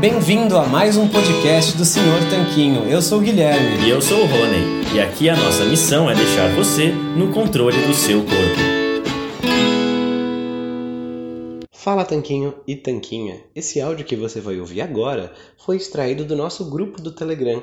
Bem-vindo a mais um podcast do Senhor Tanquinho. Eu sou o Guilherme. E eu sou o Rony. E aqui a nossa missão é deixar você no controle do seu corpo. Fala Tanquinho e Tanquinha. Esse áudio que você vai ouvir agora foi extraído do nosso grupo do Telegram.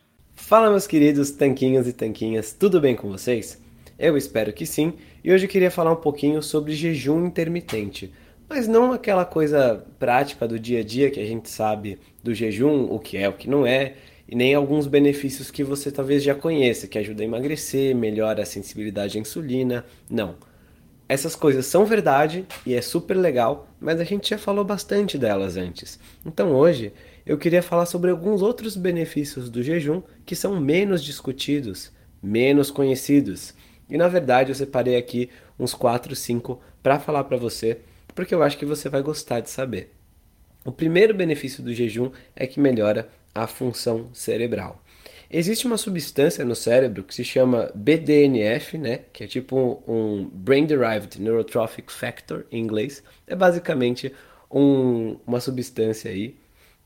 Fala, meus queridos tanquinhos e tanquinhas, tudo bem com vocês? Eu espero que sim, e hoje eu queria falar um pouquinho sobre jejum intermitente. Mas não aquela coisa prática do dia a dia que a gente sabe do jejum, o que é, o que não é, e nem alguns benefícios que você talvez já conheça, que ajuda a emagrecer, melhora a sensibilidade à insulina. Não. Essas coisas são verdade e é super legal, mas a gente já falou bastante delas antes. Então hoje eu queria falar sobre alguns outros benefícios do jejum que são menos discutidos, menos conhecidos. E na verdade eu separei aqui uns 4, 5 para falar para você, porque eu acho que você vai gostar de saber. O primeiro benefício do jejum é que melhora a função cerebral. Existe uma substância no cérebro que se chama BDNF, né, que é tipo um Brain Derived Neurotrophic Factor em inglês. É basicamente um, uma substância aí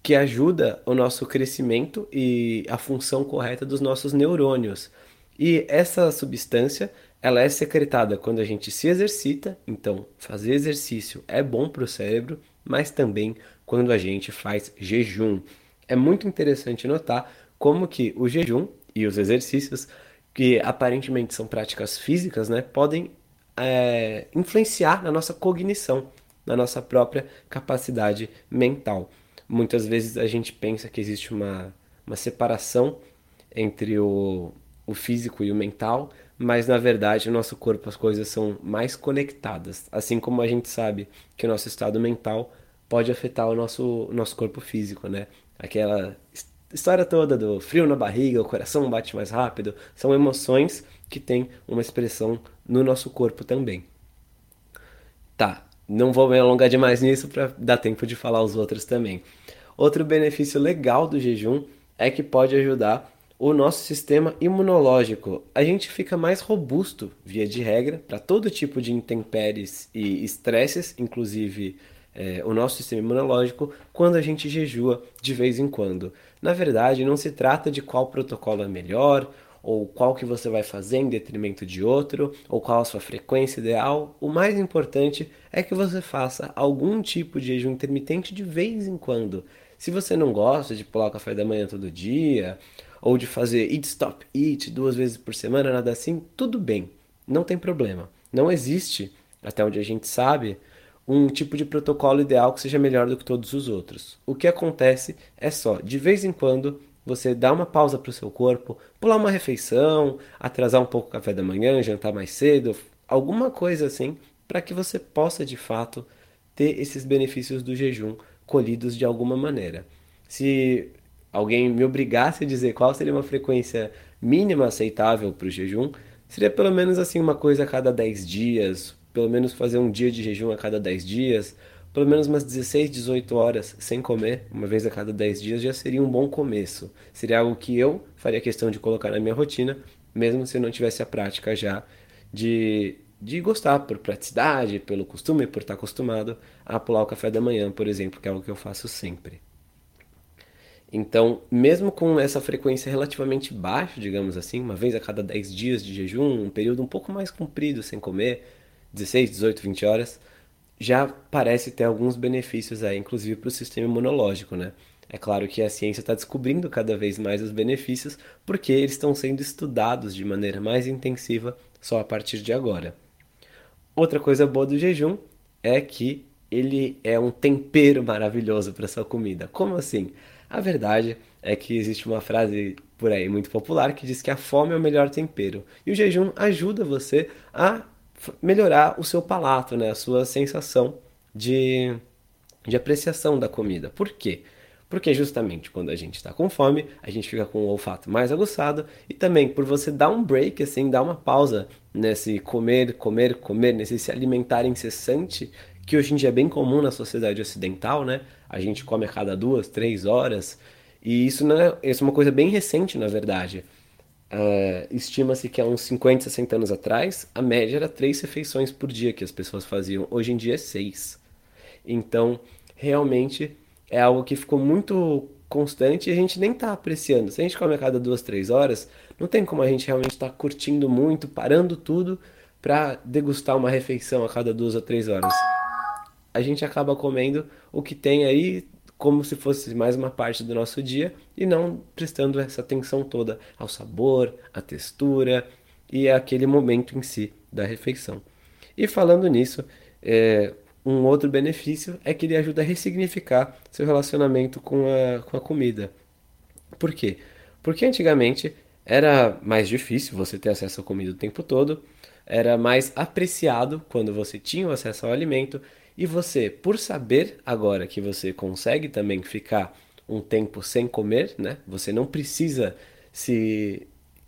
que ajuda o nosso crescimento e a função correta dos nossos neurônios. E essa substância, ela é secretada quando a gente se exercita, então fazer exercício é bom para o cérebro, mas também quando a gente faz jejum. É muito interessante notar como que o jejum e os exercícios, que aparentemente são práticas físicas, né, podem é, influenciar na nossa cognição, na nossa própria capacidade mental. Muitas vezes a gente pensa que existe uma, uma separação entre o, o físico e o mental, mas na verdade no nosso corpo as coisas são mais conectadas. Assim como a gente sabe que o nosso estado mental pode afetar o nosso, nosso corpo físico, né? Aquela história toda do frio na barriga, o coração bate mais rápido, são emoções que têm uma expressão no nosso corpo também. Tá, não vou me alongar demais nisso para dar tempo de falar os outros também. Outro benefício legal do jejum é que pode ajudar o nosso sistema imunológico. A gente fica mais robusto, via de regra, para todo tipo de intempéries e estresses, inclusive é, o nosso sistema imunológico, quando a gente jejua de vez em quando. Na verdade, não se trata de qual protocolo é melhor, ou qual que você vai fazer em detrimento de outro, ou qual a sua frequência ideal. O mais importante é que você faça algum tipo de jejum intermitente de vez em quando. Se você não gosta de pular o café da manhã todo dia, ou de fazer eat stop eat duas vezes por semana, nada assim, tudo bem, não tem problema. Não existe, até onde a gente sabe, um tipo de protocolo ideal que seja melhor do que todos os outros. O que acontece é só, de vez em quando, você dá uma pausa para o seu corpo, pular uma refeição, atrasar um pouco o café da manhã, jantar mais cedo, alguma coisa assim, para que você possa de fato ter esses benefícios do jejum colhidos de alguma maneira. Se alguém me obrigasse a dizer qual seria uma frequência mínima aceitável para o jejum, seria pelo menos assim uma coisa a cada 10 dias, pelo menos fazer um dia de jejum a cada 10 dias, pelo menos umas 16, 18 horas sem comer, uma vez a cada 10 dias, já seria um bom começo. Seria algo que eu faria questão de colocar na minha rotina, mesmo se eu não tivesse a prática já de, de gostar por praticidade, pelo costume, por estar acostumado a pular o café da manhã, por exemplo, que é algo que eu faço sempre. Então, mesmo com essa frequência relativamente baixa, digamos assim, uma vez a cada 10 dias de jejum, um período um pouco mais comprido sem comer, 16, 18, 20 horas, já parece ter alguns benefícios aí, inclusive para o sistema imunológico, né? É claro que a ciência está descobrindo cada vez mais os benefícios, porque eles estão sendo estudados de maneira mais intensiva só a partir de agora. Outra coisa boa do jejum é que ele é um tempero maravilhoso para sua comida. Como assim? A verdade é que existe uma frase por aí muito popular que diz que a fome é o melhor tempero. E o jejum ajuda você a melhorar o seu palato, né? a sua sensação de, de apreciação da comida. Por quê? Porque justamente quando a gente está com fome, a gente fica com o olfato mais aguçado e também por você dar um break, assim, dar uma pausa nesse comer, comer, comer, nesse se alimentar incessante, que hoje em dia é bem comum na sociedade ocidental, né? A gente come a cada duas, três horas e isso, não é, isso é uma coisa bem recente, na verdade. Uh, Estima-se que há uns 50, 60 anos atrás, a média era três refeições por dia que as pessoas faziam. Hoje em dia é seis. Então, realmente é algo que ficou muito constante e a gente nem está apreciando. Se a gente come a cada duas, três horas, não tem como a gente realmente estar tá curtindo muito, parando tudo para degustar uma refeição a cada duas ou três horas. A gente acaba comendo o que tem aí, como se fosse mais uma parte do nosso dia e não prestando essa atenção toda ao sabor, à textura e àquele momento em si da refeição. E falando nisso, é, um outro benefício é que ele ajuda a ressignificar seu relacionamento com a, com a comida. Por quê? Porque antigamente era mais difícil você ter acesso à comida o tempo todo, era mais apreciado quando você tinha acesso ao alimento e você, por saber agora que você consegue também ficar um tempo sem comer, né? Você não precisa se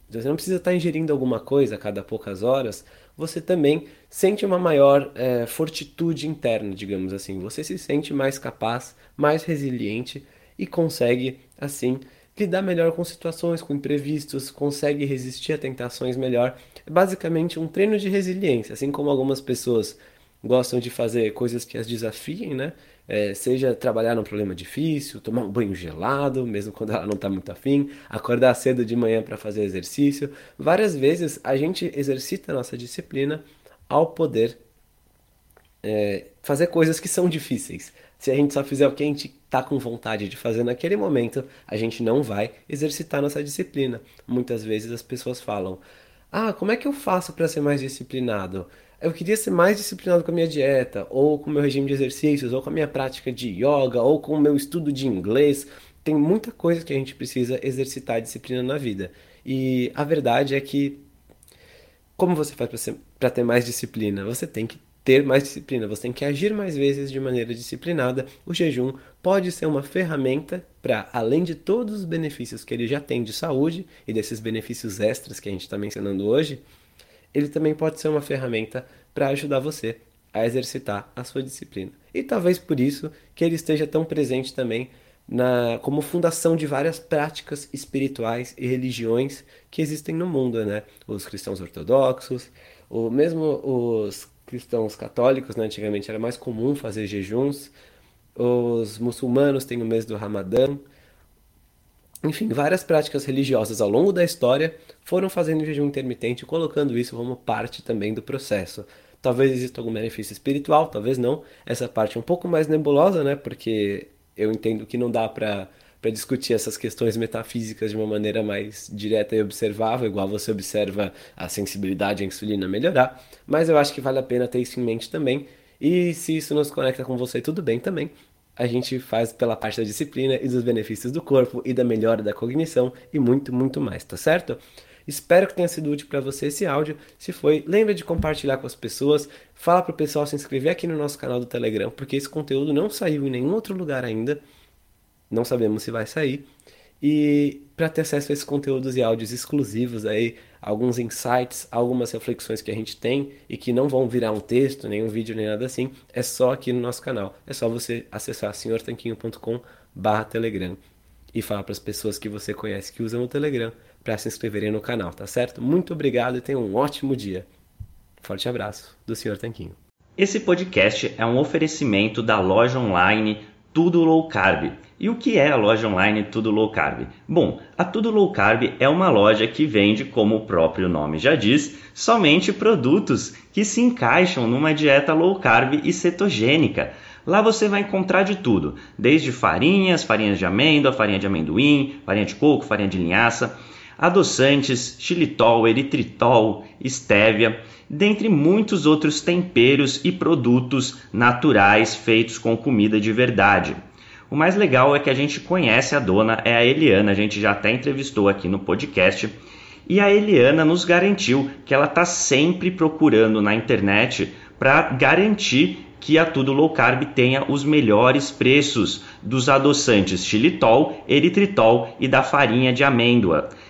você não precisa estar ingerindo alguma coisa a cada poucas horas, você também sente uma maior é, fortitude interna, digamos assim. Você se sente mais capaz, mais resiliente e consegue, assim, lidar melhor com situações, com imprevistos, consegue resistir a tentações melhor. É basicamente um treino de resiliência, assim como algumas pessoas gostam de fazer coisas que as desafiem, né? É, seja trabalhar num problema difícil, tomar um banho gelado, mesmo quando ela não está muito afim, acordar cedo de manhã para fazer exercício. Várias vezes a gente exercita a nossa disciplina ao poder é, fazer coisas que são difíceis. Se a gente só fizer o que a gente está com vontade de fazer naquele momento, a gente não vai exercitar nossa disciplina. Muitas vezes as pessoas falam: Ah, como é que eu faço para ser mais disciplinado? Eu queria ser mais disciplinado com a minha dieta, ou com o meu regime de exercícios, ou com a minha prática de yoga, ou com o meu estudo de inglês. Tem muita coisa que a gente precisa exercitar disciplina na vida. E a verdade é que, como você faz para ter mais disciplina? Você tem que ter mais disciplina, você tem que agir mais vezes de maneira disciplinada. O jejum pode ser uma ferramenta para, além de todos os benefícios que ele já tem de saúde e desses benefícios extras que a gente está mencionando hoje, ele também pode ser uma ferramenta para ajudar você a exercitar a sua disciplina. E talvez por isso que ele esteja tão presente também na, como fundação de várias práticas espirituais e religiões que existem no mundo, né? Os cristãos ortodoxos, ou mesmo os cristãos católicos, né? antigamente era mais comum fazer jejuns, os muçulmanos têm o mês do Ramadã, enfim, várias práticas religiosas ao longo da história foram fazendo jejum intermitente, colocando isso como parte também do processo. Talvez exista algum benefício espiritual, talvez não. Essa parte é um pouco mais nebulosa, né? Porque eu entendo que não dá para para discutir essas questões metafísicas de uma maneira mais direta e observável, igual você observa a sensibilidade à insulina melhorar, mas eu acho que vale a pena ter isso em mente também. E se isso nos conecta com você, tudo bem também. A gente faz pela parte da disciplina e dos benefícios do corpo e da melhora da cognição e muito, muito mais, tá certo? Espero que tenha sido útil para você esse áudio. Se foi, lembre de compartilhar com as pessoas. Fala para o pessoal se inscrever aqui no nosso canal do Telegram, porque esse conteúdo não saiu em nenhum outro lugar ainda. Não sabemos se vai sair. E para ter acesso a esses conteúdos e áudios exclusivos aí, alguns insights, algumas reflexões que a gente tem e que não vão virar um texto, nem um vídeo, nem nada assim, é só aqui no nosso canal. É só você acessar senhortanquinho.com/telegram e falar para as pessoas que você conhece que usam o Telegram para se inscreverem no canal, tá certo? Muito obrigado e tenha um ótimo dia. Forte abraço do Sr. Tanquinho. Esse podcast é um oferecimento da loja online Tudo Low Carb. E o que é a loja online Tudo Low Carb? Bom, a Tudo Low Carb é uma loja que vende, como o próprio nome já diz, somente produtos que se encaixam numa dieta low carb e cetogênica. Lá você vai encontrar de tudo, desde farinhas, farinhas de amêndoa, farinha de amendoim, farinha de coco, farinha de linhaça adoçantes, xilitol, eritritol, estévia, dentre muitos outros temperos e produtos naturais feitos com comida de verdade. O mais legal é que a gente conhece a dona, é a Eliana, a gente já até entrevistou aqui no podcast. E a Eliana nos garantiu que ela está sempre procurando na internet para garantir que a Tudo Low Carb tenha os melhores preços dos adoçantes xilitol, eritritol e da farinha de amêndoa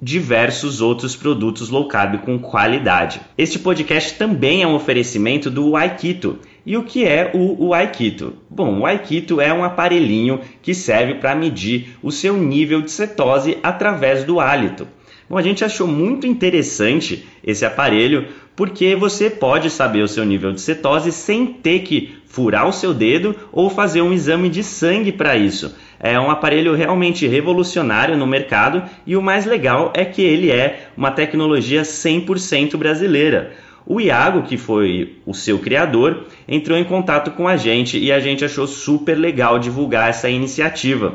diversos outros produtos low carb com qualidade. Este podcast também é um oferecimento do Aikito. E o que é o, o Aikito? Bom, o Aikito é um aparelhinho que serve para medir o seu nível de cetose através do hálito. Bom, a gente achou muito interessante esse aparelho porque você pode saber o seu nível de cetose sem ter que furar o seu dedo ou fazer um exame de sangue para isso. É um aparelho realmente revolucionário no mercado e o mais legal é que ele é uma tecnologia 100% brasileira. O Iago, que foi o seu criador, entrou em contato com a gente e a gente achou super legal divulgar essa iniciativa.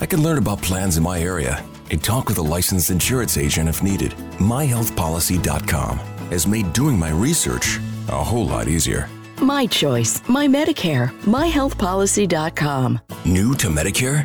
I can learn about plans in my area and talk with a licensed insurance agent if needed. MyHealthPolicy.com has made doing my research a whole lot easier. My choice, my Medicare, myhealthpolicy.com. New to Medicare?